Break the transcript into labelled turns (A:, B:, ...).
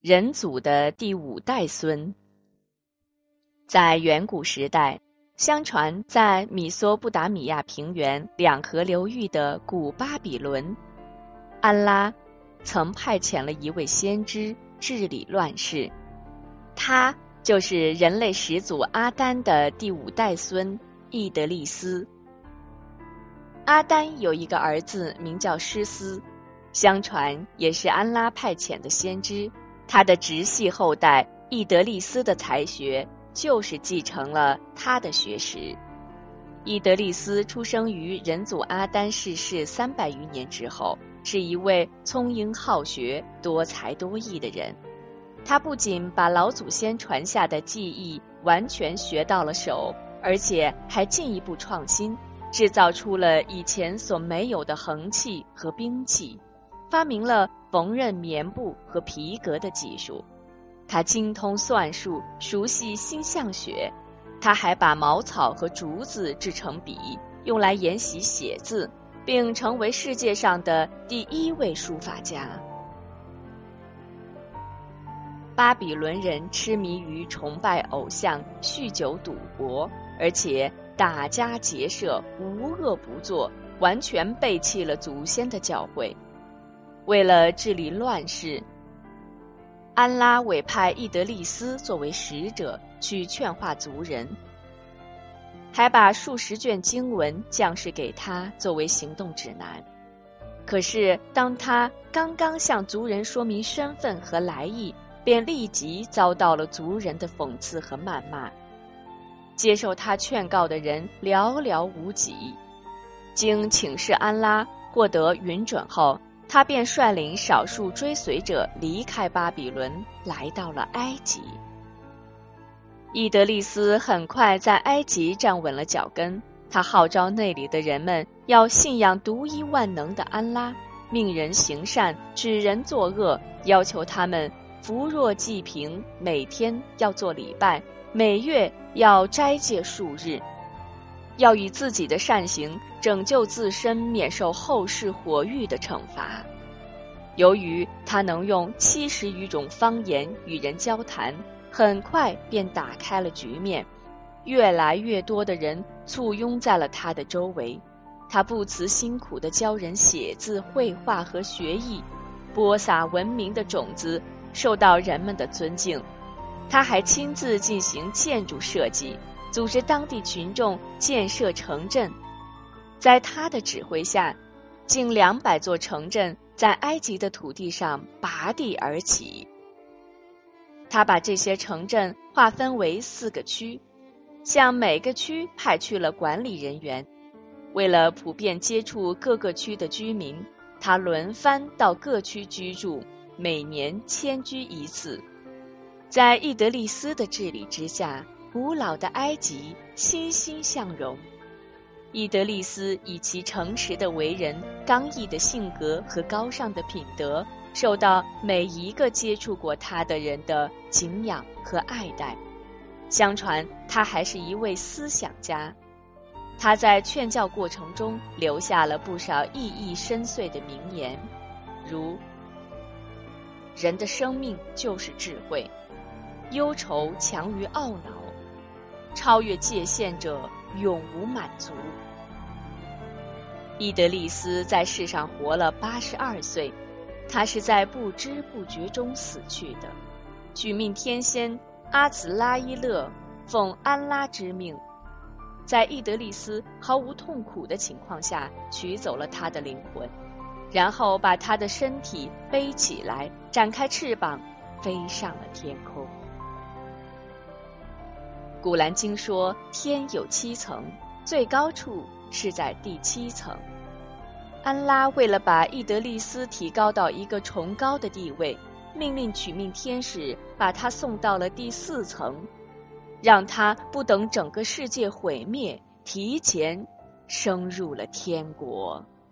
A: 人祖的第五代孙。在远古时代，相传在米索不达米亚平原两河流域的古巴比伦，安拉曾派遣了一位先知治理乱世，他就是人类始祖阿丹的第五代孙伊德利斯。阿丹有一个儿子名叫施斯，相传也是安拉派遣的先知。他的直系后代伊德利斯的才学，就是继承了他的学识。伊德利斯出生于人祖阿丹逝世三百余年之后，是一位聪颖好学、多才多艺的人。他不仅把老祖先传下的技艺完全学到了手，而且还进一步创新，制造出了以前所没有的横器和兵器。发明了缝纫棉布和皮革的技术，他精通算术，熟悉星象学，他还把茅草和竹子制成笔，用来研习写字，并成为世界上的第一位书法家。巴比伦人痴迷于崇拜偶像、酗酒赌博，而且打家劫舍，无恶不作，完全背弃了祖先的教诲。为了治理乱世，安拉委派伊德利斯作为使者去劝化族人，还把数十卷经文降示给他作为行动指南。可是，当他刚刚向族人说明身份和来意，便立即遭到了族人的讽刺和谩骂。接受他劝告的人寥寥无几。经请示安拉，获得允准后。他便率领少数追随者离开巴比伦，来到了埃及。伊德利斯很快在埃及站稳了脚跟。他号召那里的人们要信仰独一万能的安拉，命人行善，指人作恶，要求他们扶弱济贫，每天要做礼拜，每月要斋戒数日。要以自己的善行拯救自身，免受后世火狱的惩罚。由于他能用七十余种方言与人交谈，很快便打开了局面。越来越多的人簇拥在了他的周围。他不辞辛苦地教人写字、绘画和学艺，播撒文明的种子，受到人们的尊敬。他还亲自进行建筑设计。组织当地群众建设城镇，在他的指挥下，近两百座城镇在埃及的土地上拔地而起。他把这些城镇划分为四个区，向每个区派去了管理人员。为了普遍接触各个区的居民，他轮番到各区居住，每年迁居一次。在伊德利斯的治理之下。古老的埃及欣欣向荣，伊德利斯以其诚实的为人、刚毅的性格和高尚的品德，受到每一个接触过他的人的敬仰和爱戴。相传他还是一位思想家，他在劝教过程中留下了不少意义深邃的名言，如“人的生命就是智慧，忧愁强于懊恼。”超越界限者永无满足。伊德利斯在世上活了八十二岁，他是在不知不觉中死去的。取命天仙阿兹拉伊勒奉安拉之命，在伊德利斯毫无痛苦的情况下取走了他的灵魂，然后把他的身体背起来，展开翅膀，飞上了天空。古兰经说，天有七层，最高处是在第七层。安拉为了把伊德利斯提高到一个崇高的地位，命令取命天使把他送到了第四层，让他不等整个世界毁灭，提前升入了天国。